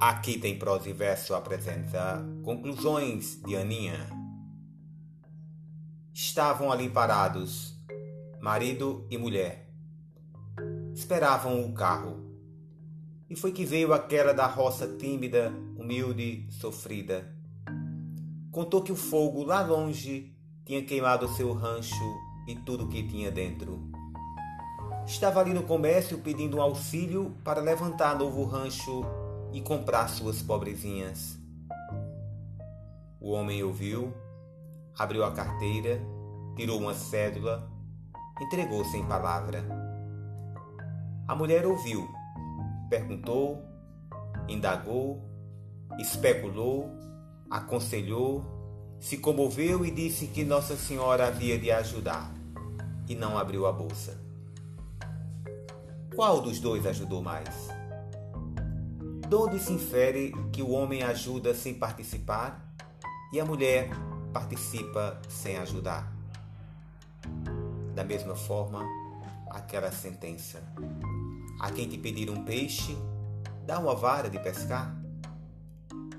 Aqui tem prosa e verso apresenta conclusões de Aninha. Estavam ali parados, marido e mulher. Esperavam o carro. E foi que veio aquela da roça tímida, humilde, sofrida. Contou que o fogo lá longe tinha queimado seu rancho e tudo que tinha dentro. Estava ali no comércio pedindo um auxílio para levantar novo rancho e comprar suas pobrezinhas. O homem ouviu, abriu a carteira, tirou uma cédula, entregou sem palavra. A mulher ouviu, perguntou, indagou, especulou, aconselhou, se comoveu e disse que Nossa Senhora havia de ajudar e não abriu a bolsa. Qual dos dois ajudou mais? Donde se infere que o homem ajuda sem participar e a mulher participa sem ajudar. Da mesma forma, aquela sentença: a quem te pedir um peixe, dá uma vara de pescar.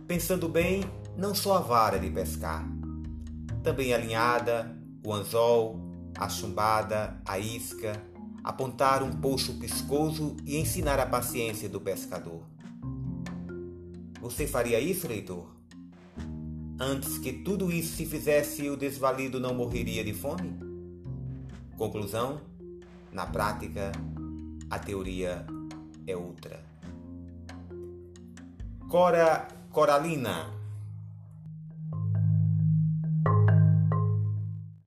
Pensando bem, não só a vara de pescar, também a linhada, o anzol, a chumbada, a isca, apontar um poço piscoso e ensinar a paciência do pescador. Você faria isso, leitor? Antes que tudo isso se fizesse, o desvalido não morreria de fome? Conclusão: na prática, a teoria é outra. Cora Coralina